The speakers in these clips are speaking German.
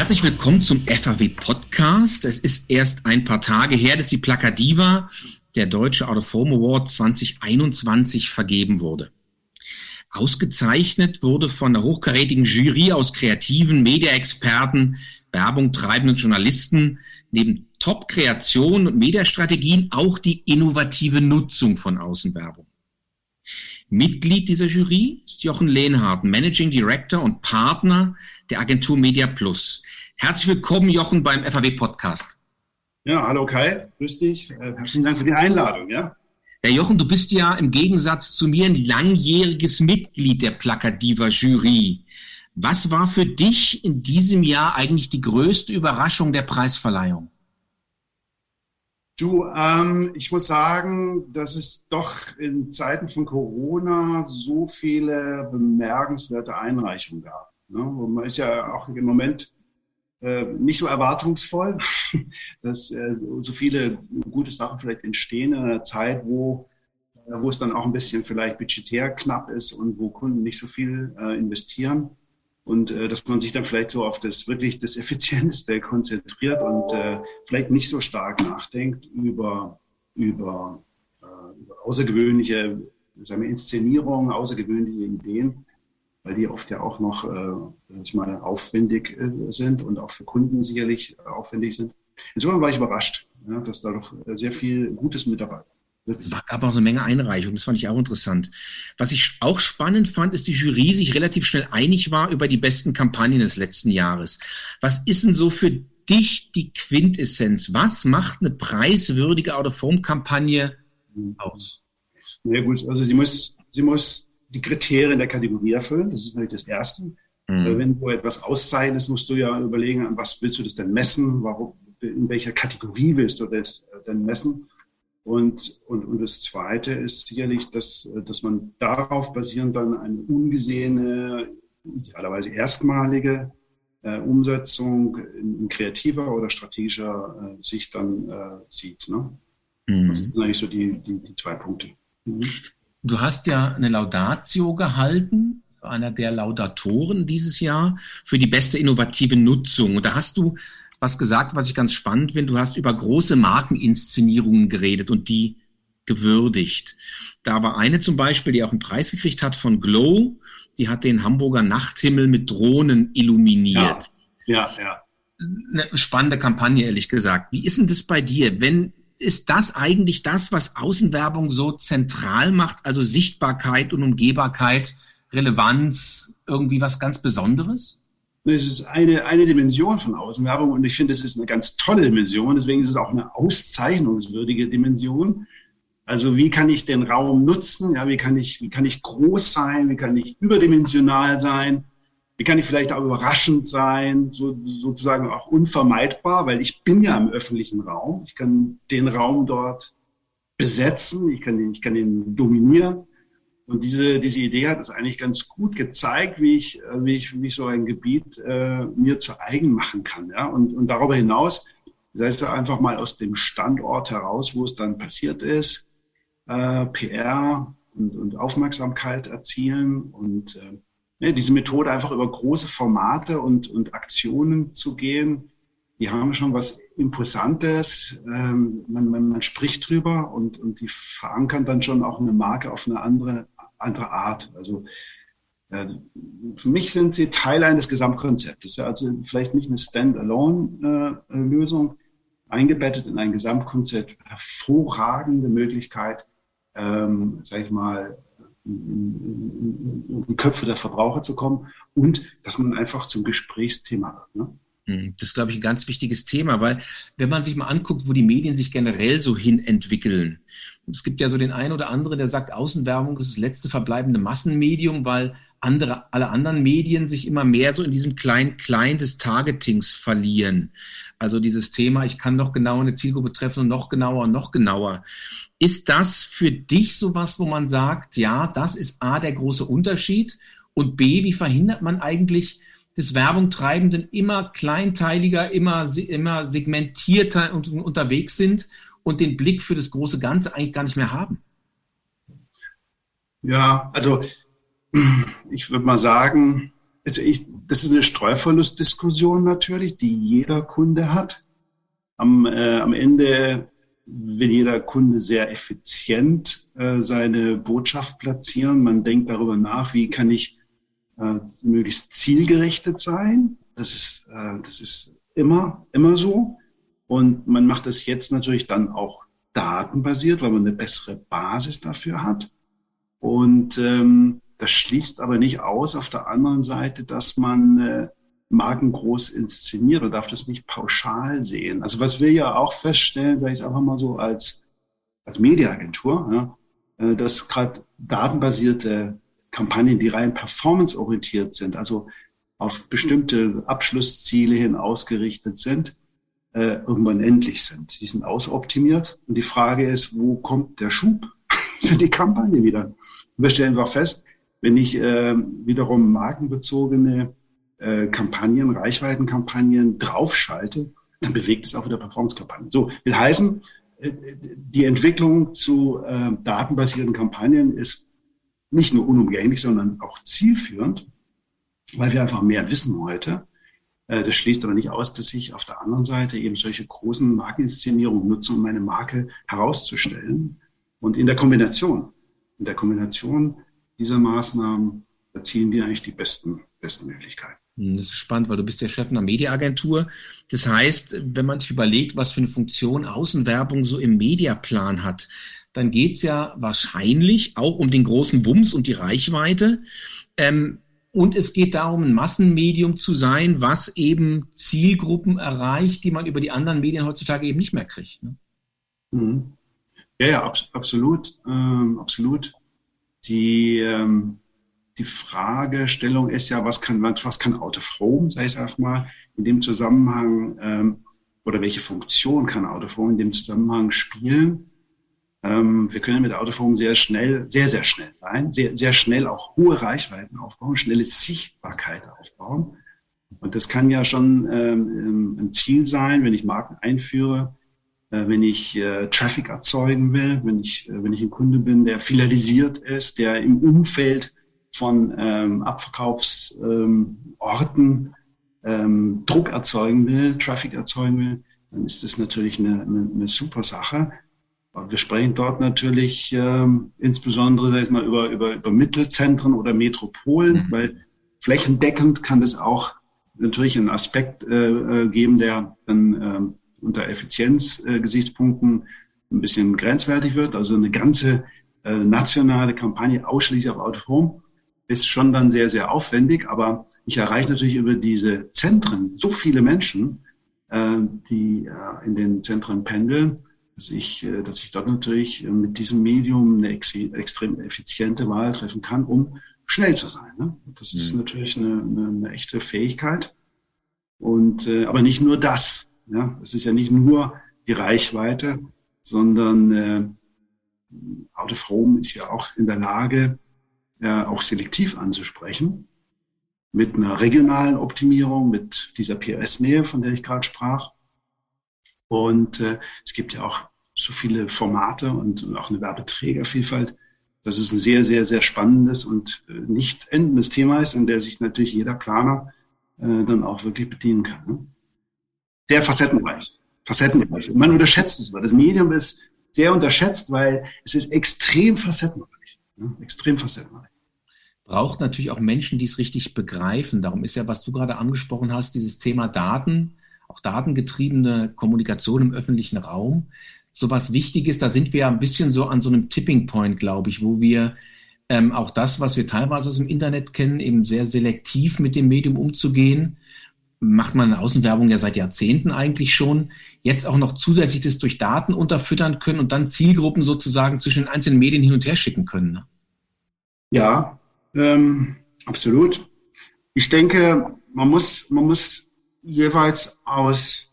Herzlich willkommen zum FAW Podcast. Es ist erst ein paar Tage her, dass die Plakadiva, der Deutsche Out of Home Award 2021, vergeben wurde. Ausgezeichnet wurde von einer hochkarätigen Jury aus kreativen Mediaexperten, Werbung treibenden Journalisten, neben Top-Kreationen und Mediastrategien auch die innovative Nutzung von Außenwerbung. Mitglied dieser Jury ist Jochen Lehnhardt, Managing Director und Partner der Agentur Media Plus. Herzlich willkommen, Jochen, beim FAW Podcast. Ja, hallo Kai, grüß dich. Äh, herzlichen Dank für die Einladung. Ja. Herr Jochen, du bist ja im Gegensatz zu mir ein langjähriges Mitglied der Plakadiva Jury. Was war für dich in diesem Jahr eigentlich die größte Überraschung der Preisverleihung? Du, ähm, ich muss sagen, dass es doch in Zeiten von Corona so viele bemerkenswerte Einreichungen gab. Ne? Man ist ja auch im Moment äh, nicht so erwartungsvoll, dass äh, so viele gute Sachen vielleicht entstehen in einer Zeit, wo, äh, wo es dann auch ein bisschen vielleicht budgetär knapp ist und wo Kunden nicht so viel äh, investieren. Und äh, dass man sich dann vielleicht so auf das wirklich das Effizienteste konzentriert und äh, vielleicht nicht so stark nachdenkt über, über, über außergewöhnliche sagen wir, Inszenierungen, außergewöhnliche Ideen weil die oft ja auch noch äh, meine, aufwendig äh, sind und auch für Kunden sicherlich äh, aufwendig sind. Insofern war ich überrascht, ja, dass da doch äh, sehr viel Gutes mit dabei war. Es gab auch eine Menge Einreichungen, das fand ich auch interessant. Was ich auch spannend fand, ist, die Jury sich relativ schnell einig war über die besten Kampagnen des letzten Jahres. Was ist denn so für dich die Quintessenz? Was macht eine preiswürdige Out-of-Home-Kampagne aus? Ja gut, also sie muss, sie muss die Kriterien der Kategorie erfüllen. Das ist natürlich das Erste. Mhm. Wenn du etwas auszeichnest, musst du ja überlegen, an was willst du das denn messen? Warum, in welcher Kategorie willst du das äh, denn messen? Und, und, und das Zweite ist sicherlich, dass, dass man darauf basierend dann eine ungesehene, idealerweise erstmalige äh, Umsetzung in, in, kreativer oder strategischer äh, Sicht dann äh, sieht. Ne? Mhm. Das sind eigentlich so die, die, die zwei Punkte. Mhm. Du hast ja eine Laudatio gehalten, einer der Laudatoren dieses Jahr, für die beste innovative Nutzung. Und da hast du was gesagt, was ich ganz spannend finde. Du hast über große Markeninszenierungen geredet und die gewürdigt. Da war eine zum Beispiel, die auch einen Preis gekriegt hat von Glow. Die hat den Hamburger Nachthimmel mit Drohnen illuminiert. Ja, ja. ja. Eine spannende Kampagne, ehrlich gesagt. Wie ist denn das bei dir, wenn ist das eigentlich das, was Außenwerbung so zentral macht? Also Sichtbarkeit und Umgehbarkeit, Relevanz, irgendwie was ganz Besonderes? Es ist eine, eine Dimension von Außenwerbung und ich finde, es ist eine ganz tolle Dimension. Deswegen ist es auch eine auszeichnungswürdige Dimension. Also wie kann ich den Raum nutzen? Ja, wie kann ich, wie kann ich groß sein? Wie kann ich überdimensional sein? Wie kann ich vielleicht auch überraschend sein, so, sozusagen auch unvermeidbar, weil ich bin ja im öffentlichen Raum. Ich kann den Raum dort besetzen, ich kann ihn, ich kann ihn dominieren. Und diese, diese Idee hat es eigentlich ganz gut gezeigt, wie ich, wie ich, wie ich so ein Gebiet äh, mir zu eigen machen kann. Ja? Und, und darüber hinaus, das heißt einfach mal aus dem Standort heraus, wo es dann passiert ist, äh, PR und, und Aufmerksamkeit erzielen und äh, ne, diese Methode einfach über große Formate und, und Aktionen zu gehen, die haben schon was Imposantes. Ähm, man, man, man spricht drüber und, und die verankern dann schon auch eine Marke auf eine andere, andere Art. Also äh, für mich sind sie Teil eines Gesamtkonzeptes. Also vielleicht nicht eine Standalone-Lösung, äh, eingebettet in ein Gesamtkonzept, hervorragende Möglichkeit, ähm, sag ich mal, in die Köpfe der Verbraucher zu kommen und dass man einfach zum Gesprächsthema wird. Ne? Hm, das ist, glaube ich, ein ganz wichtiges Thema, weil wenn man sich mal anguckt, wo die Medien sich generell so hin entwickeln, es gibt ja so den einen oder anderen, der sagt, Außenwerbung ist das letzte verbleibende Massenmedium, weil andere, alle anderen Medien sich immer mehr so in diesem Klein-Klein des Targetings verlieren. Also dieses Thema, ich kann noch genauer eine Zielgruppe treffen und noch genauer und noch genauer. Ist das für dich sowas, wo man sagt, ja, das ist A, der große Unterschied und B, wie verhindert man eigentlich des Werbung treibenden immer kleinteiliger, immer, immer segmentierter unterwegs sind und den Blick für das große Ganze eigentlich gar nicht mehr haben? Ja, also ich würde mal sagen, also ich, das ist eine Streuverlustdiskussion natürlich, die jeder Kunde hat. Am, äh, am Ende will jeder Kunde sehr effizient äh, seine Botschaft platzieren. Man denkt darüber nach, wie kann ich äh, möglichst zielgerichtet sein. Das ist, äh, das ist immer, immer so. Und man macht das jetzt natürlich dann auch datenbasiert, weil man eine bessere Basis dafür hat. Und ähm, das schließt aber nicht aus auf der anderen Seite, dass man äh, Marken groß inszeniert oder darf das nicht pauschal sehen. Also was wir ja auch feststellen, sage ich es einfach mal so als, als Mediaagentur, ja, äh, dass gerade datenbasierte Kampagnen, die rein performanceorientiert sind, also auf bestimmte Abschlussziele hin ausgerichtet sind, äh, irgendwann endlich sind. Die sind ausoptimiert. Und die Frage ist, wo kommt der Schub für die Kampagne wieder? Und wir stellen einfach fest, wenn ich äh, wiederum markenbezogene äh, Kampagnen, Reichweitenkampagnen draufschalte, dann bewegt es auch wieder Performance-Kampagnen. So, will heißen, äh, die Entwicklung zu äh, datenbasierten Kampagnen ist nicht nur unumgänglich, sondern auch zielführend, weil wir einfach mehr wissen heute. Äh, das schließt aber nicht aus, dass ich auf der anderen Seite eben solche großen Markeninszenierungen nutze, um meine Marke herauszustellen. Und in der Kombination, in der Kombination dieser Maßnahmen erzielen wir eigentlich die besten, besten Möglichkeiten. Hm, das ist spannend, weil du bist der Chef einer Mediaagentur. Das heißt, wenn man sich überlegt, was für eine Funktion Außenwerbung so im Mediaplan hat, dann geht es ja wahrscheinlich auch um den großen Wumms und die Reichweite. Ähm, und es geht darum, ein Massenmedium zu sein, was eben Zielgruppen erreicht, die man über die anderen Medien heutzutage eben nicht mehr kriegt. Ne? Mhm. Ja, ja, ab, absolut, ähm, absolut. Die, ähm, die Fragestellung ist ja, was kann, was kann Home, sei es erstmal, in dem Zusammenhang, ähm, oder welche Funktion kann Out of Home in dem Zusammenhang spielen? Ähm, wir können mit Autophone sehr schnell, sehr, sehr schnell sein, sehr, sehr schnell auch hohe Reichweiten aufbauen, schnelle Sichtbarkeit aufbauen. Und das kann ja schon ähm, ein Ziel sein, wenn ich Marken einführe, äh, wenn ich äh, Traffic erzeugen will, wenn ich, äh, wenn ich ein Kunde bin, der fidelisiert ist, der im Umfeld von ähm, Abverkaufsorten ähm, ähm, Druck erzeugen will, Traffic erzeugen will, dann ist das natürlich eine, eine, eine super Sache. Wir sprechen dort natürlich ähm, insbesondere sag ich mal, über, über, über Mittelzentren oder Metropolen, mhm. weil flächendeckend kann das auch natürlich einen Aspekt äh, äh geben, der dann äh, unter Effizienzgesichtspunkten äh, ein bisschen grenzwertig wird. Also eine ganze äh, nationale Kampagne ausschließlich auf Out of Home ist schon dann sehr, sehr aufwendig, aber ich erreiche natürlich über diese Zentren so viele Menschen, äh, die äh, in den Zentren pendeln, dass ich, äh, dass ich dort natürlich mit diesem Medium eine ex extrem effiziente Wahl treffen kann, um schnell zu sein. Ne? Das ist mhm. natürlich eine, eine, eine, echte Fähigkeit. Und äh, aber nicht nur das. Ja? Es ist ja nicht nur die Reichweite, sondern äh, Out of Home ist ja auch in der Lage, äh, auch selektiv anzusprechen, mit einer regionalen Optimierung, mit dieser POS-Nähe, von der ich gerade sprach. Und äh, es gibt ja auch so viele Formate und, und auch eine Werbeträgervielfalt, dass es ein sehr, sehr, sehr spannendes und äh, nicht endendes Thema ist, in der sich natürlich jeder Planer äh, dann auch wirklich bedienen kann. Ne? Der facettenreich. Facettenreich. Man unterschätzt es, weil das Medium ist sehr unterschätzt, weil es ist extrem facettenreich. Ne? Extrem facettenreich braucht natürlich auch Menschen, die es richtig begreifen. Darum ist ja, was du gerade angesprochen hast, dieses Thema Daten, auch datengetriebene Kommunikation im öffentlichen Raum so was Wichtiges. Da sind wir ja ein bisschen so an so einem Tipping Point, glaube ich, wo wir ähm, auch das, was wir teilweise aus dem Internet kennen, eben sehr selektiv mit dem Medium umzugehen. Macht man eine Außenwerbung ja seit Jahrzehnten eigentlich schon. Jetzt auch noch zusätzlich das durch Daten unterfüttern können und dann Zielgruppen sozusagen zwischen den einzelnen Medien hin und her schicken können. Ne? Ja, ähm, absolut. Ich denke, man muss, man muss jeweils aus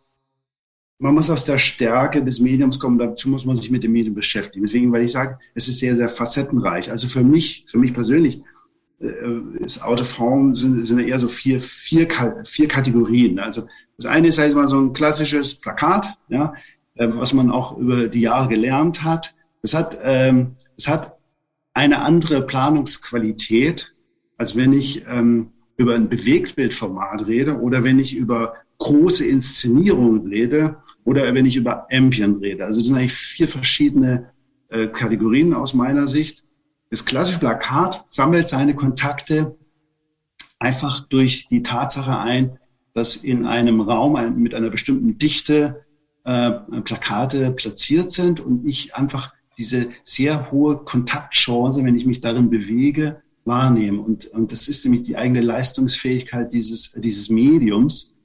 man muss aus der Stärke des Mediums kommen, dazu muss man sich mit dem Medium beschäftigen. Deswegen, weil ich sage, es ist sehr, sehr facettenreich. Also für mich, für mich persönlich, äh, ist Out of Home sind, sind eher so vier, vier, vier Kategorien. Also das eine ist halt mal so ein klassisches Plakat, ja, äh, was man auch über die Jahre gelernt hat. Es hat, ähm, es hat eine andere Planungsqualität, als wenn ich ähm, über ein Bewegtbildformat rede oder wenn ich über große Inszenierungen rede oder wenn ich über Ambient rede. Also das sind eigentlich vier verschiedene äh, Kategorien aus meiner Sicht. Das klassische Plakat sammelt seine Kontakte einfach durch die Tatsache ein, dass in einem Raum mit einer bestimmten Dichte äh, Plakate platziert sind und ich einfach diese sehr hohe Kontaktchance, wenn ich mich darin bewege, wahrnehme. Und, und das ist nämlich die eigene Leistungsfähigkeit dieses, dieses Mediums,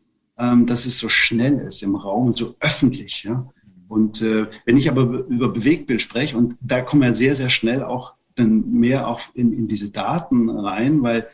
ähm, dass es so schnell ist im Raum und so öffentlich. Ja? Und äh, wenn ich aber über Bewegtbild spreche, und da kommen wir sehr, sehr schnell auch dann mehr auch in, in diese Daten rein, weil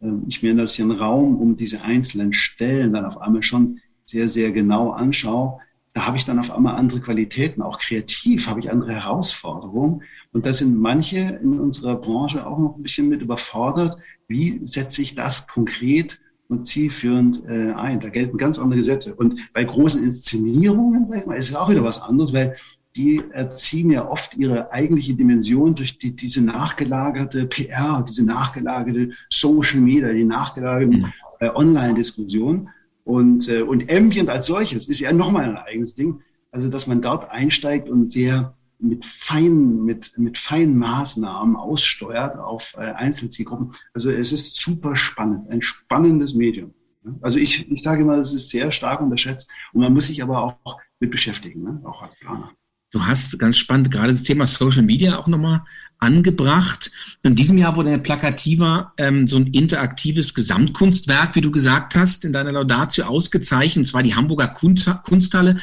äh, ich mir hier einen Raum um diese einzelnen Stellen dann auf einmal schon sehr, sehr genau anschaue, da habe ich dann auf einmal andere Qualitäten, auch kreativ habe ich andere Herausforderungen. Und da sind manche in unserer Branche auch noch ein bisschen mit überfordert. Wie setze ich das konkret und zielführend äh, ein? Da gelten ganz andere Gesetze. Und bei großen Inszenierungen, sag ich mal, ist es auch wieder was anderes, weil die erziehen ja oft ihre eigentliche Dimension durch die, diese nachgelagerte PR, diese nachgelagerte Social Media, die nachgelagerten äh, Online-Diskussion. Und, äh, und Ambient als solches ist ja nochmal ein eigenes Ding. Also, dass man dort einsteigt und sehr mit feinen, mit, mit feinen Maßnahmen aussteuert auf äh, Einzelzielgruppen. Also es ist super spannend, ein spannendes Medium. Also ich, ich sage immer, es ist sehr stark unterschätzt und man muss sich aber auch mit beschäftigen, ne? auch als Planer. Du hast ganz spannend gerade das Thema Social Media auch nochmal angebracht. In diesem Jahr wurde der Plakativa ähm, so ein interaktives Gesamtkunstwerk, wie du gesagt hast, in deiner Laudatio ausgezeichnet, und zwar die Hamburger Kunsthalle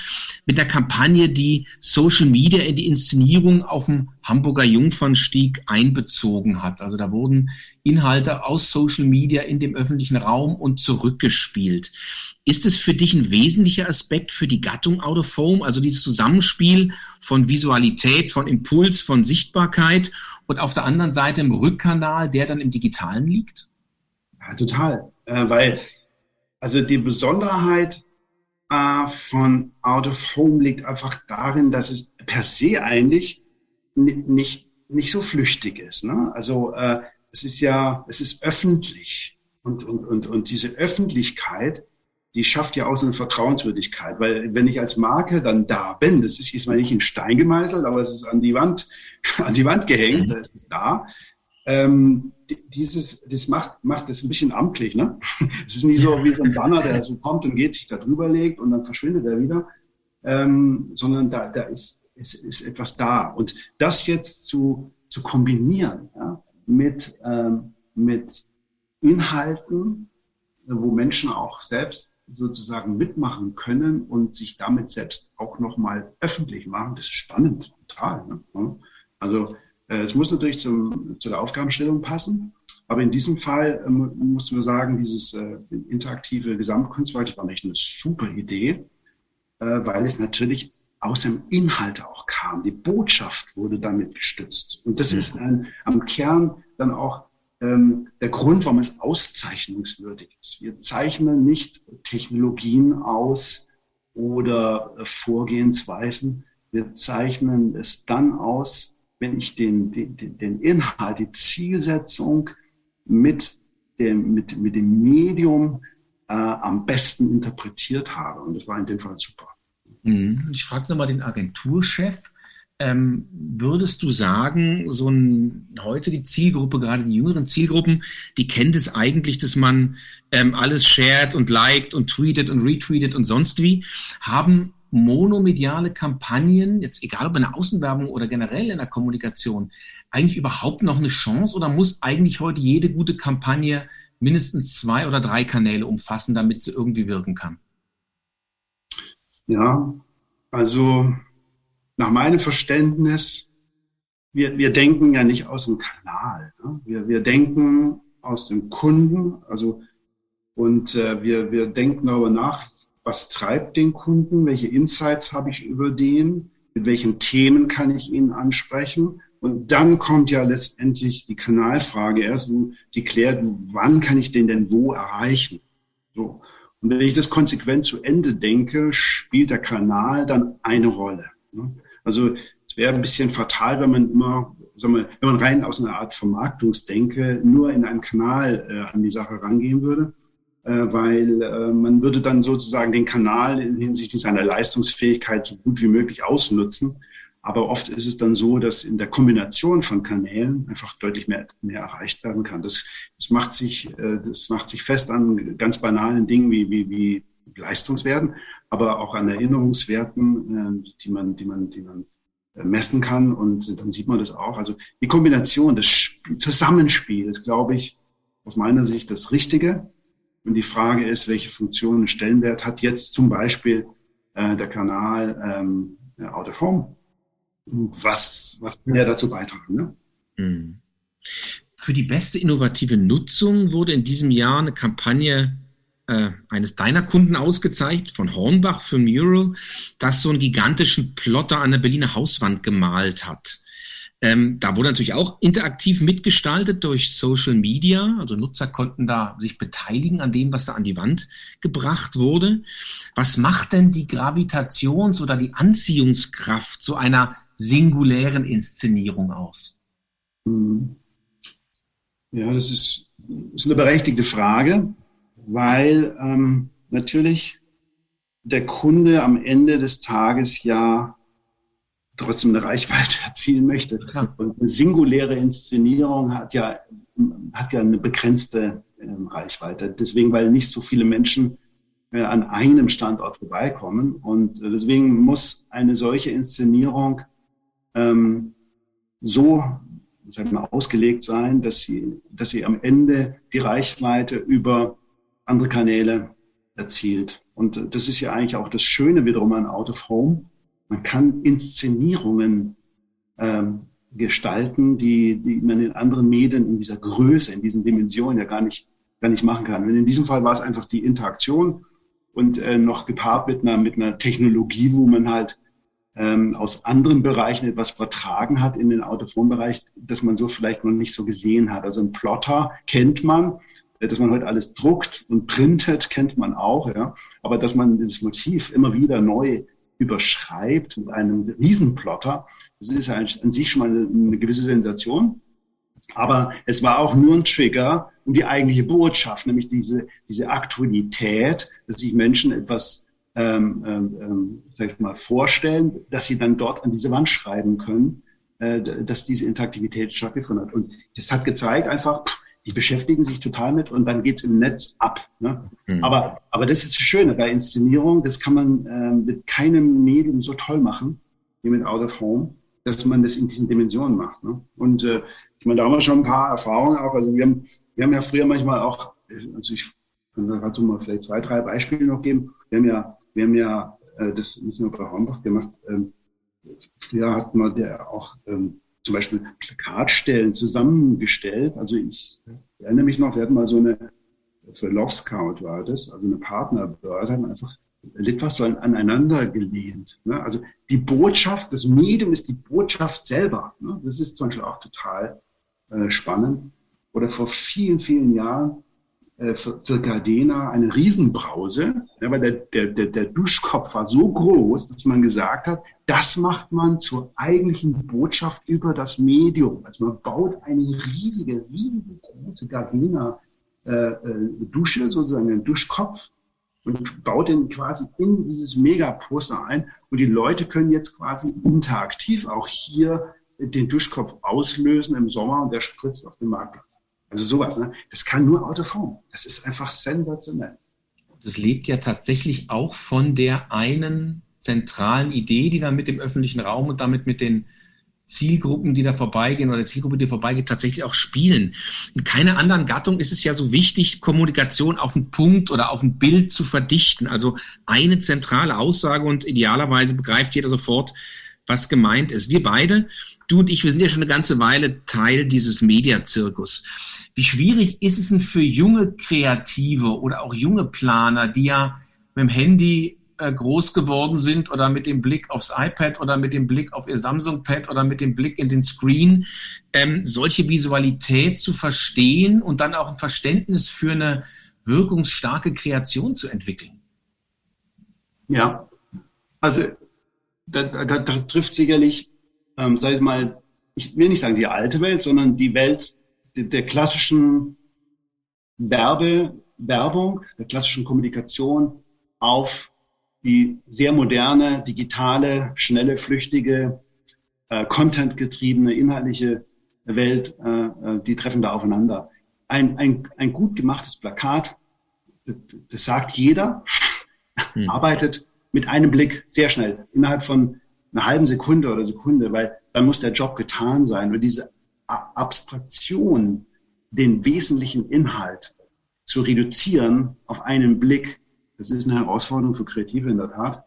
mit der Kampagne, die Social Media in die Inszenierung auf dem Hamburger Jungfernstieg einbezogen hat. Also da wurden Inhalte aus Social Media in dem öffentlichen Raum und zurückgespielt. Ist es für dich ein wesentlicher Aspekt für die Gattung Out of Home, also dieses Zusammenspiel von Visualität, von Impuls, von Sichtbarkeit und auf der anderen Seite im Rückkanal, der dann im Digitalen liegt? Ja, total. Äh, weil, also die Besonderheit äh, von Out of Home liegt einfach darin, dass es per se eigentlich nicht, nicht so flüchtig ist. Ne? Also äh, es ist ja, es ist öffentlich. Und, und, und, und diese Öffentlichkeit die schafft ja auch so eine Vertrauenswürdigkeit, weil wenn ich als Marke dann da bin, das ist jetzt mal nicht in Stein gemeißelt, aber es ist an die Wand, an die Wand gehängt, mhm. da ist es da. Ähm, dieses, das macht, macht das ein bisschen amtlich, ne? Es ist nicht so wie so ein Banner, der so kommt und geht, sich da drüber legt und dann verschwindet er wieder, ähm, sondern da, da ist, ist, ist etwas da. Und das jetzt zu, zu kombinieren, ja, mit, ähm, mit Inhalten, wo Menschen auch selbst sozusagen mitmachen können und sich damit selbst auch nochmal öffentlich machen. Das ist spannend, total. Ne? Also äh, es muss natürlich zum, zu der Aufgabenstellung passen. Aber in diesem Fall äh, mussten wir sagen, dieses äh, interaktive Gesamtkunstwerk, das war nicht eine super Idee, äh, weil es natürlich aus dem Inhalt auch kam. Die Botschaft wurde damit gestützt. Und das ist ein, am Kern dann auch der Grund, warum es auszeichnungswürdig ist. Wir zeichnen nicht Technologien aus oder äh, Vorgehensweisen. Wir zeichnen es dann aus, wenn ich den, den, den Inhalt, die Zielsetzung mit dem, mit, mit dem Medium äh, am besten interpretiert habe. Und das war in dem Fall super. Mhm. Ich frage nochmal den Agenturchef. Ähm, würdest du sagen, so ein, heute die Zielgruppe, gerade die jüngeren Zielgruppen, die kennt es eigentlich, dass man ähm, alles shared und liked und tweetet und retweetet und sonst wie, haben monomediale Kampagnen, jetzt egal ob in der Außenwerbung oder generell in der Kommunikation, eigentlich überhaupt noch eine Chance oder muss eigentlich heute jede gute Kampagne mindestens zwei oder drei Kanäle umfassen, damit sie irgendwie wirken kann? Ja, also nach meinem Verständnis, wir, wir denken ja nicht aus dem Kanal. Ne? Wir, wir denken aus dem Kunden, also und äh, wir, wir denken darüber nach, was treibt den Kunden, welche Insights habe ich über den, mit welchen Themen kann ich ihn ansprechen. Und dann kommt ja letztendlich die Kanalfrage erst, die klärt, wann kann ich den denn wo erreichen. So. Und wenn ich das konsequent zu Ende denke, spielt der Kanal dann eine Rolle. Ne? Also es wäre ein bisschen fatal, wenn man immer sagen wir, wenn man rein aus einer Art Vermarktungsdenke nur in einem Kanal äh, an die Sache rangehen würde, äh, weil äh, man würde dann sozusagen den Kanal hinsichtlich seiner Leistungsfähigkeit so gut wie möglich ausnutzen. Aber oft ist es dann so, dass in der Kombination von Kanälen einfach deutlich mehr, mehr erreicht werden kann. Das, das, macht sich, äh, das macht sich fest an ganz banalen Dingen wie, wie, wie Leistungswerten, aber auch an Erinnerungswerten, äh, die man, die man, die man äh, messen kann. Und dann sieht man das auch. Also die Kombination, das Zusammenspiel ist, glaube ich, aus meiner Sicht das Richtige. Und die Frage ist, welche Funktion und Stellenwert hat jetzt zum Beispiel äh, der Kanal ähm, Out of Home? Was, was kann er dazu beitragen? Ne? Hm. Für die beste innovative Nutzung wurde in diesem Jahr eine Kampagne äh, eines deiner Kunden ausgezeichnet, von Hornbach für Mural, das so einen gigantischen Plotter an der Berliner Hauswand gemalt hat. Ähm, da wurde natürlich auch interaktiv mitgestaltet durch Social Media. Also Nutzer konnten da sich beteiligen an dem, was da an die Wand gebracht wurde. Was macht denn die Gravitations- oder die Anziehungskraft so einer singulären Inszenierung aus? Hm. Ja, das ist, ist eine berechtigte Frage weil ähm, natürlich der Kunde am Ende des Tages ja trotzdem eine Reichweite erzielen möchte. Und eine singuläre Inszenierung hat ja, hat ja eine begrenzte äh, Reichweite. Deswegen, weil nicht so viele Menschen äh, an einem Standort vorbeikommen. Und äh, deswegen muss eine solche Inszenierung ähm, so sagen wir, ausgelegt sein, dass sie, dass sie am Ende die Reichweite über andere Kanäle erzielt. Und das ist ja eigentlich auch das Schöne wiederum an Out of Home. Man kann Inszenierungen ähm, gestalten, die, die man in anderen Medien in dieser Größe, in diesen Dimensionen ja gar nicht, gar nicht machen kann. Und in diesem Fall war es einfach die Interaktion und äh, noch gepaart mit einer, mit einer Technologie, wo man halt ähm, aus anderen Bereichen etwas vertragen hat in den Autophonbereich, das man so vielleicht noch nicht so gesehen hat. Also ein Plotter kennt man, dass man heute alles druckt und printet, kennt man auch, ja. Aber dass man das Motiv immer wieder neu überschreibt mit einem Riesenplotter, das ist ja an sich schon mal eine, gewisse Sensation. Aber es war auch nur ein Trigger um die eigentliche Botschaft, nämlich diese, diese Aktualität, dass sich Menschen etwas, ähm, ähm, ähm sag ich mal, vorstellen, dass sie dann dort an diese Wand schreiben können, äh, dass diese Interaktivität stattgefunden hat. Und es hat gezeigt einfach, pff, die beschäftigen sich total mit und dann geht's im Netz ab. Ne? Mhm. Aber, aber das ist das Schöne bei Inszenierung, das kann man äh, mit keinem Medium so toll machen wie mit Out of Home, dass man das in diesen Dimensionen macht. Ne? Und äh, ich meine, da haben wir schon ein paar Erfahrungen auch. Also wir haben, wir haben ja früher manchmal auch, also ich kann da dazu mal vielleicht zwei, drei Beispiele noch geben. Wir haben ja, wir haben ja äh, das nicht nur bei Hornbach gemacht. Ähm, früher hat man der auch ähm, zum Beispiel Plakatstellen zusammengestellt. Also ich erinnere mich noch, wir hatten mal so eine, für Love Scout war das, also eine Partnerbörse, haben einfach so aneinander gelehnt. Ne? Also die Botschaft, das Medium ist die Botschaft selber. Ne? Das ist zum Beispiel auch total äh, spannend. Oder vor vielen, vielen Jahren für, für Gardena eine Riesenbrause, ja, weil der, der, der, der Duschkopf war so groß, dass man gesagt hat, das macht man zur eigentlichen Botschaft über das Medium. Also man baut eine riesige, riesige große Gardena äh, äh, sozusagen einen Duschkopf und baut den quasi in dieses Megaposter ein. Und die Leute können jetzt quasi interaktiv auch hier den Duschkopf auslösen im Sommer und der spritzt auf den Marktplatz. Also sowas, ne? das kann nur Autoform. Das ist einfach sensationell. Das lebt ja tatsächlich auch von der einen zentralen Idee, die dann mit dem öffentlichen Raum und damit mit den Zielgruppen, die da vorbeigehen oder der Zielgruppe, die vorbeigeht, tatsächlich auch spielen. In keiner anderen Gattung ist es ja so wichtig, Kommunikation auf einen Punkt oder auf ein Bild zu verdichten. Also eine zentrale Aussage und idealerweise begreift jeder sofort, was gemeint ist. Wir beide du und ich, wir sind ja schon eine ganze Weile Teil dieses Mediazirkus. Wie schwierig ist es denn für junge Kreative oder auch junge Planer, die ja mit dem Handy äh, groß geworden sind oder mit dem Blick aufs iPad oder mit dem Blick auf ihr Samsung-Pad oder mit dem Blick in den Screen, ähm, solche Visualität zu verstehen und dann auch ein Verständnis für eine wirkungsstarke Kreation zu entwickeln? Ja, also da, da, da trifft sicherlich ähm, sag ich mal, ich will nicht sagen die alte Welt, sondern die Welt der, der klassischen Werbe, Werbung, der klassischen Kommunikation auf die sehr moderne, digitale, schnelle, flüchtige, äh, contentgetriebene, inhaltliche Welt, äh, äh, die treffen da aufeinander. Ein, ein, ein gut gemachtes Plakat, das, das sagt jeder, hm. arbeitet mit einem Blick sehr schnell, innerhalb von einer halben Sekunde oder Sekunde, weil dann muss der Job getan sein. Und diese Abstraktion, den wesentlichen Inhalt zu reduzieren auf einen Blick, das ist eine Herausforderung für Kreative in der Tat.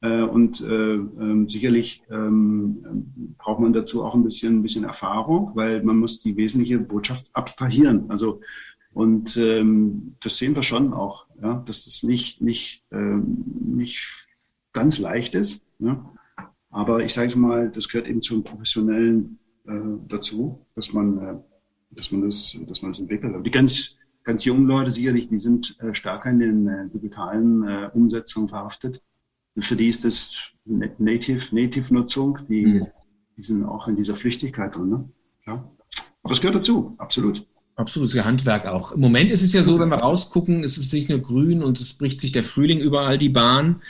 Äh, und äh, äh, sicherlich ähm, braucht man dazu auch ein bisschen, ein bisschen Erfahrung, weil man muss die wesentliche Botschaft abstrahieren. Also und ähm, das sehen wir schon auch, dass das nicht, nicht, ähm, nicht ganz leicht ist. Ja. Aber ich sage es mal, das gehört eben zum Professionellen äh, dazu, dass man, äh, dass man das, dass man das entwickelt. Aber die ganz, ganz jungen Leute sicherlich, die sind äh, stärker in den äh, digitalen äh, Umsetzungen verhaftet. Und für die ist das Native, Native-Nutzung, die, mhm. die sind auch in dieser Flüchtigkeit drin. Ne? Ja. Aber das gehört dazu, absolut. Absolutes Handwerk auch. Im Moment ist es ja so, wenn wir rausgucken, es ist nicht nur grün und es bricht sich der Frühling überall die Bahn.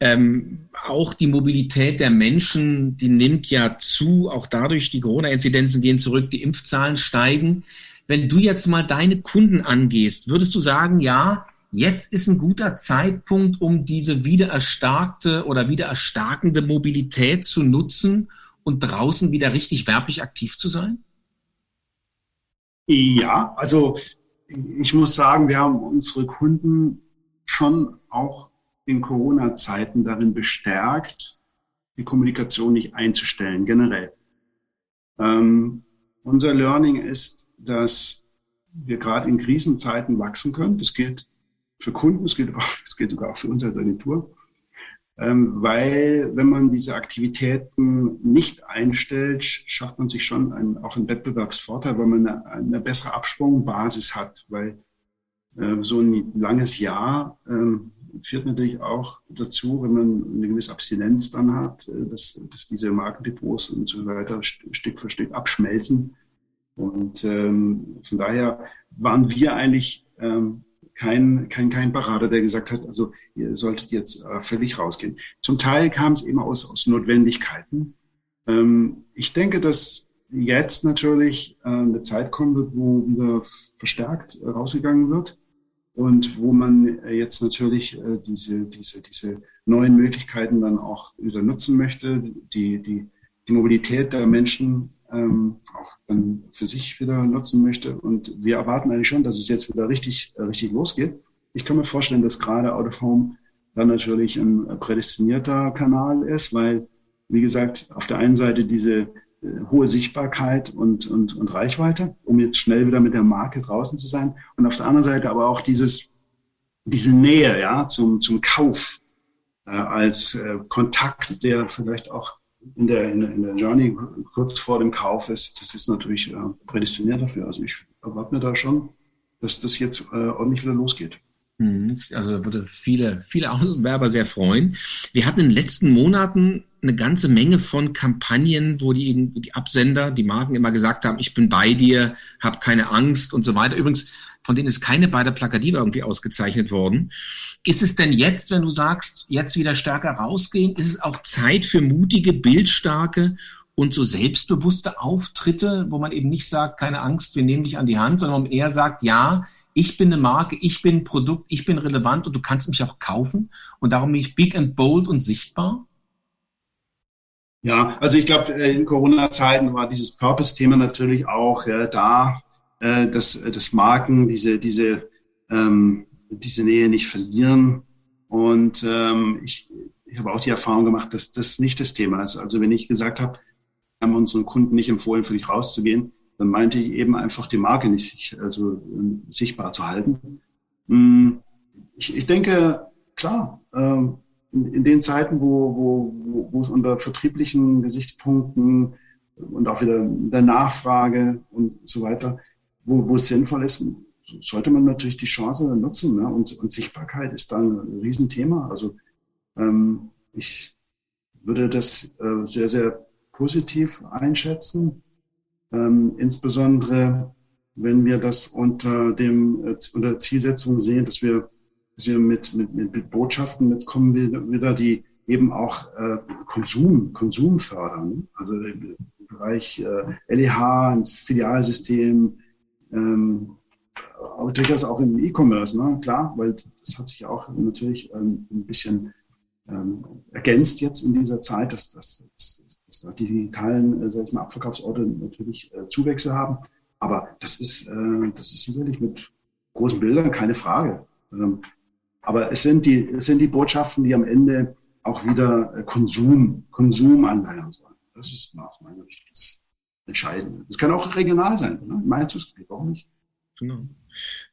Ähm, auch die Mobilität der Menschen, die nimmt ja zu. Auch dadurch, die Corona-Inzidenzen gehen zurück, die Impfzahlen steigen. Wenn du jetzt mal deine Kunden angehst, würdest du sagen, ja, jetzt ist ein guter Zeitpunkt, um diese wieder erstarkte oder wieder erstarkende Mobilität zu nutzen und draußen wieder richtig werblich aktiv zu sein? Ja, also ich muss sagen, wir haben unsere Kunden schon auch in Corona-Zeiten darin bestärkt, die Kommunikation nicht einzustellen, generell. Ähm, unser Learning ist, dass wir gerade in Krisenzeiten wachsen können. Das gilt für Kunden, das gilt, auch, das gilt sogar auch für uns als Agentur. Ähm, weil wenn man diese Aktivitäten nicht einstellt, schafft man sich schon einen, auch einen Wettbewerbsvorteil, weil man eine, eine bessere Absprungbasis hat, weil äh, so ein langes Jahr ähm, führt natürlich auch dazu, wenn man eine gewisse Abstinenz dann hat, äh, dass, dass diese Markendepots und so weiter Stück für Stück abschmelzen. Und ähm, von daher waren wir eigentlich ähm, kein, kein, kein Berater, der gesagt hat, also ihr solltet jetzt äh, völlig rausgehen. Zum Teil kam es eben aus, aus Notwendigkeiten. Ähm, ich denke, dass jetzt natürlich äh, eine Zeit kommen wird, wo wieder verstärkt äh, rausgegangen wird und wo man äh, jetzt natürlich äh, diese, diese, diese neuen Möglichkeiten dann auch wieder nutzen möchte, die, die, die Mobilität der Menschen ähm, auch dann für sich wieder nutzen möchte. Und wir erwarten eigentlich schon, dass es jetzt wieder richtig, äh, richtig losgeht. Ich kann mir vorstellen, dass gerade Out of Home dann natürlich ein prädestinierter Kanal ist, weil, wie gesagt, auf der einen Seite diese äh, hohe Sichtbarkeit und, und, und Reichweite, um jetzt schnell wieder mit der Marke draußen zu sein. Und auf der anderen Seite aber auch dieses, diese Nähe ja, zum, zum Kauf äh, als äh, Kontakt, der vielleicht auch in der, in in der Journey kurz vor dem Kauf ist, das ist natürlich äh, prädestiniert dafür. Also ich erwarte mir da schon, dass das jetzt äh, ordentlich wieder losgeht. Mhm. Also würde viele, viele Außenwerber sehr freuen. Wir hatten in den letzten Monaten eine ganze Menge von Kampagnen, wo die, die Absender, die Marken immer gesagt haben, ich bin bei dir, hab keine Angst und so weiter. Übrigens, von denen ist keine bei der Plakativa irgendwie ausgezeichnet worden. Ist es denn jetzt, wenn du sagst, jetzt wieder stärker rausgehen, ist es auch Zeit für mutige, bildstarke und so selbstbewusste Auftritte, wo man eben nicht sagt, keine Angst, wir nehmen dich an die Hand, sondern eher sagt, ja, ich bin eine Marke, ich bin ein Produkt, ich bin relevant und du kannst mich auch kaufen und darum bin ich big and bold und sichtbar? Ja, also ich glaube, in Corona-Zeiten war dieses Purpose-Thema natürlich auch ja, da, äh, dass, dass Marken diese, diese, ähm, diese Nähe nicht verlieren. Und ähm, ich, ich habe auch die Erfahrung gemacht, dass das nicht das Thema ist. Also wenn ich gesagt habe, wir haben unseren Kunden nicht empfohlen, für dich rauszugehen, dann meinte ich eben einfach die Marke nicht also, sichtbar zu halten. Hm, ich, ich denke, klar, ähm, in, den Zeiten, wo, wo, wo es unter vertrieblichen Gesichtspunkten und auch wieder der Nachfrage und so weiter wo, wo es sinnvoll ist, sollte man natürlich die Chance nutzen. Ne? Und, und Sichtbarkeit ist dann ein Riesenthema. Also ähm, ich würde das äh, sehr, sehr positiv einschätzen. ähm, insbesondere wenn wir das unter dem äh, unter Zielsetzung sehen, dass wir mit, mit, mit Botschaften, jetzt kommen wir wieder, die eben auch äh, Konsum, Konsum fördern. Also im Bereich äh, LEH, ein Filialsystem, ähm, durchaus auch im E-Commerce, ne? klar, weil das hat sich auch natürlich ähm, ein bisschen ähm, ergänzt jetzt in dieser Zeit, dass, dass, dass, dass die digitalen äh, mal, Abverkaufsorte natürlich äh, Zuwächse haben. Aber das ist, äh, das ist sicherlich mit großen Bildern keine Frage. Ähm, aber es sind, die, es sind die Botschaften, die am Ende auch wieder äh, Konsum, Konsum anleiern sollen. Das ist aus meiner Sicht das Entscheidende. Es kann auch regional sein, ne? meinem Zustand, warum nicht? Genau.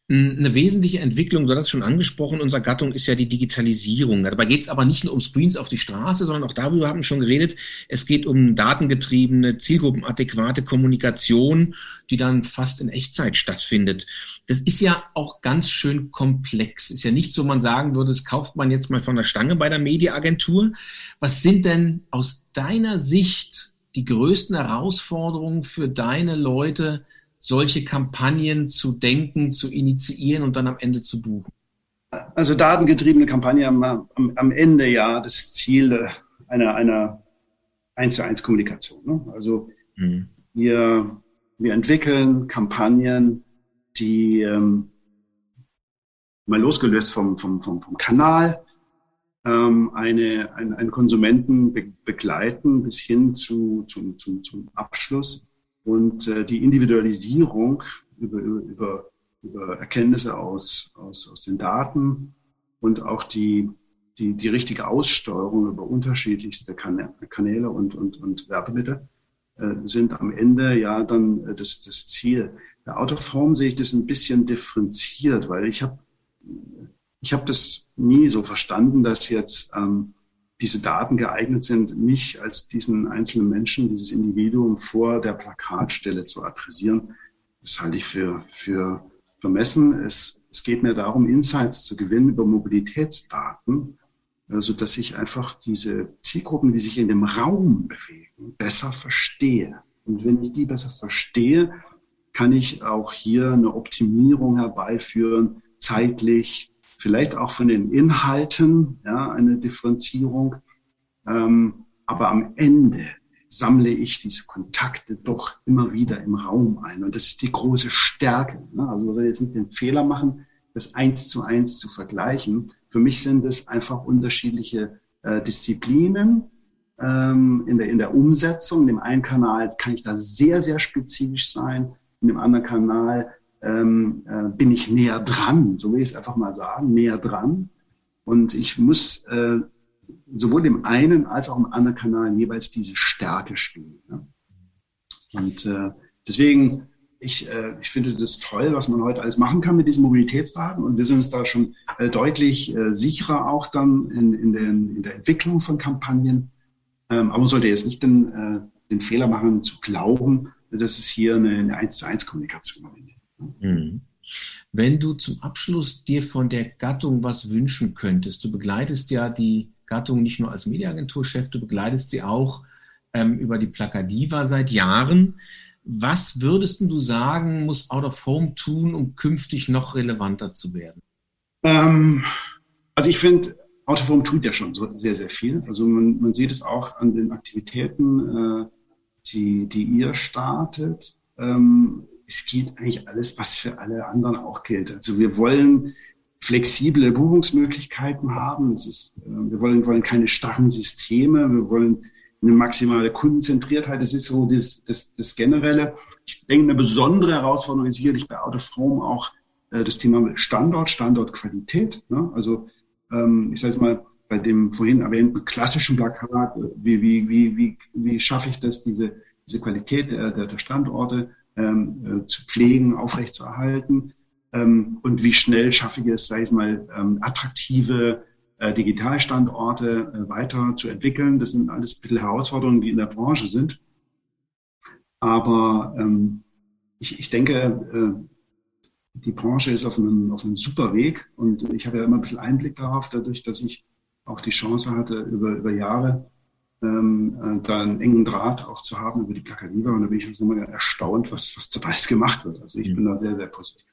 Eine wesentliche Entwicklung, du hast es schon angesprochen, unserer Gattung ist ja die Digitalisierung. Dabei geht es aber nicht nur um Screens auf die Straße, sondern auch darüber haben wir schon geredet. Es geht um datengetriebene, zielgruppenadäquate Kommunikation, die dann fast in Echtzeit stattfindet. Das ist ja auch ganz schön komplex. Ist ja nicht so, man sagen würde, das kauft man jetzt mal von der Stange bei der Mediaagentur. Was sind denn aus deiner Sicht die größten Herausforderungen für deine Leute, solche Kampagnen zu denken, zu initiieren und dann am Ende zu buchen? Also datengetriebene Kampagne am, am, am Ende ja das Ziel einer, einer 1 zu 1 Kommunikation. Ne? Also mhm. wir, wir entwickeln Kampagnen, die ähm, mal losgelöst vom, vom, vom, vom Kanal ähm, eine, ein, einen Konsumenten be begleiten bis hin zu, zum, zum, zum Abschluss und äh, die Individualisierung über, über, über Erkenntnisse aus, aus, aus den Daten und auch die, die, die richtige Aussteuerung über unterschiedlichste Kanäle und, und, und Werbemittel äh, sind am Ende ja dann äh, das, das Ziel. Der Autoform sehe ich das ein bisschen differenziert, weil ich habe ich hab das nie so verstanden, dass jetzt ähm, diese Daten geeignet sind, mich als diesen einzelnen Menschen, dieses Individuum vor der Plakatstelle zu adressieren. Das halte ich für, für vermessen. Es, es geht mir darum, Insights zu gewinnen über Mobilitätsdaten, also dass ich einfach diese Zielgruppen, die sich in dem Raum bewegen, besser verstehe. Und wenn ich die besser verstehe, kann ich auch hier eine Optimierung herbeiführen, zeitlich, vielleicht auch von den Inhalten, ja, eine Differenzierung. Ähm, aber am Ende sammle ich diese Kontakte doch immer wieder im Raum ein. Und das ist die große Stärke. Ne? Also wir jetzt nicht den Fehler machen, das eins zu eins zu vergleichen. Für mich sind es einfach unterschiedliche äh, Disziplinen ähm, in, der, in der Umsetzung. In dem einen Kanal kann ich da sehr, sehr spezifisch sein. In dem anderen Kanal ähm, äh, bin ich näher dran, so will ich es einfach mal sagen, näher dran. Und ich muss äh, sowohl im einen als auch im anderen Kanal jeweils diese Stärke spielen. Ne? Und äh, deswegen, ich, äh, ich finde das toll, was man heute alles machen kann mit diesen Mobilitätsdaten. Und wir sind uns da schon äh, deutlich äh, sicherer auch dann in, in, den, in der Entwicklung von Kampagnen. Ähm, aber man sollte jetzt nicht den, den Fehler machen, zu glauben, dass es hier eine, eine 1 zu 1 Kommunikation ist. Mhm. Wenn du zum Abschluss dir von der Gattung was wünschen könntest, du begleitest ja die Gattung nicht nur als Mediaagenturchef, du begleitest sie auch ähm, über die Plakadiva seit Jahren. Was würdest du sagen, muss Out of Home tun, um künftig noch relevanter zu werden? Ähm, also ich finde, Out of Home tut ja schon so sehr, sehr viel. Also man, man sieht es auch an den Aktivitäten, äh, die, die ihr startet. Ähm, es gilt eigentlich alles, was für alle anderen auch gilt. Also wir wollen flexible Buchungsmöglichkeiten haben. Ist, äh, wir wollen, wollen keine starren Systeme. Wir wollen eine maximale Kundenzentriertheit. Das ist so das, das, das Generelle. Ich denke, eine besondere Herausforderung ist sicherlich bei Out of Home auch äh, das Thema Standort, Standortqualität. Ne? Also ähm, ich sage jetzt mal, bei dem vorhin erwähnten klassischen Plakat, äh, wie, wie, wie, wie, wie schaffe ich das, diese, diese Qualität der, der, der Standorte ähm, äh, zu pflegen, aufrechtzuerhalten? Ähm, und wie schnell schaffe ich es, sei es mal, ähm, attraktive äh, Digitalstandorte äh, weiter zu entwickeln? Das sind alles ein bisschen Herausforderungen, die in der Branche sind. Aber ähm, ich, ich denke, äh, die Branche ist auf einem, auf einem super Weg und ich habe ja immer ein bisschen Einblick darauf, dadurch, dass ich auch die Chance hatte, über, über Jahre ähm, äh, da einen engen Draht auch zu haben über die Plakadiva. Und da bin ich immer erstaunt, was, was da alles gemacht wird. Also ich mhm. bin da sehr, sehr positiv.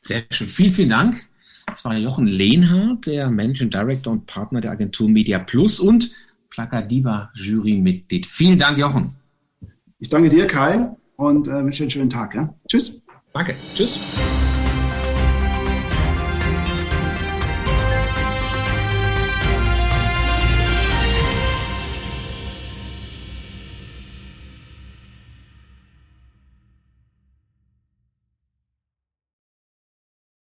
Sehr schön. Vielen, vielen Dank. Das war Jochen Lehnhardt, der Managing Director und Partner der Agentur Media Plus und Plakadiva Jury-Mitglied. Vielen Dank, Jochen. Ich danke dir, Kai, und äh, wünsche einen schönen Tag. Ja? Tschüss. Danke. Tschüss.